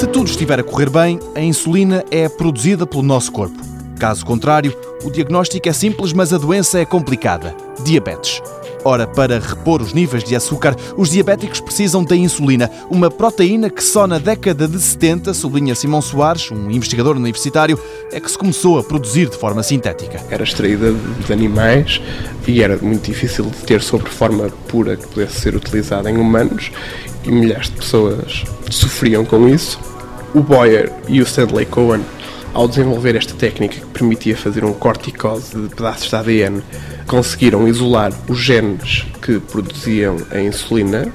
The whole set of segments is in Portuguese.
Se tudo estiver a correr bem, a insulina é produzida pelo nosso corpo. Caso contrário, o diagnóstico é simples, mas a doença é complicada: diabetes. Ora, para repor os níveis de açúcar, os diabéticos precisam da insulina, uma proteína que só na década de 70, sublinha Simão Soares, um investigador universitário, é que se começou a produzir de forma sintética. Era extraída de animais e era muito difícil de ter sobre forma pura que pudesse ser utilizada em humanos e milhares de pessoas sofriam com isso. O Boyer e o Stanley Cohen ao desenvolver esta técnica que permitia fazer um corticose de pedaços de ADN, conseguiram isolar os genes que produziam a insulina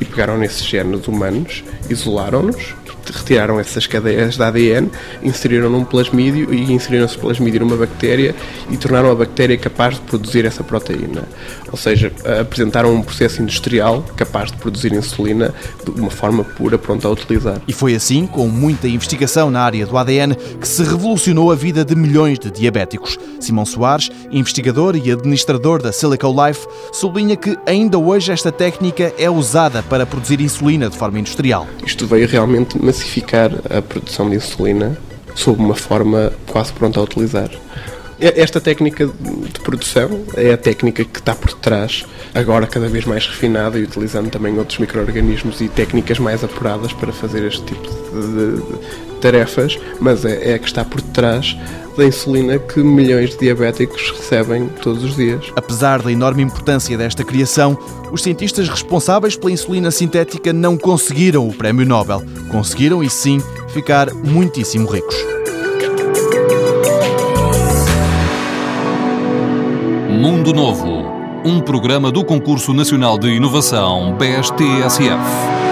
e pegaram nesses genes humanos, isolaram-nos retiraram essas cadeias de ADN, inseriram num plasmídio e inseriram esse plasmídio numa bactéria e tornaram a bactéria capaz de produzir essa proteína. Ou seja, apresentaram um processo industrial capaz de produzir insulina de uma forma pura, pronta a utilizar. E foi assim, com muita investigação na área do ADN, que se revolucionou a vida de milhões de diabéticos. Simão Soares, investigador e administrador da Silicon Life, sublinha que ainda hoje esta técnica é usada para produzir insulina de forma industrial. Isto veio realmente massificar a produção de insulina sob uma forma quase pronta a utilizar. Esta técnica de produção é a técnica que está por trás, agora cada vez mais refinada e utilizando também outros micro-organismos e técnicas mais apuradas para fazer este tipo de, de tarefas, mas é, é a que está por trás da insulina que milhões de diabéticos recebem todos os dias. Apesar da enorme importância desta criação, os cientistas responsáveis pela insulina sintética não conseguiram o prémio Nobel. Conseguiram, e sim, ficar muitíssimo ricos. Mundo Novo, um programa do Concurso Nacional de Inovação BSTSF.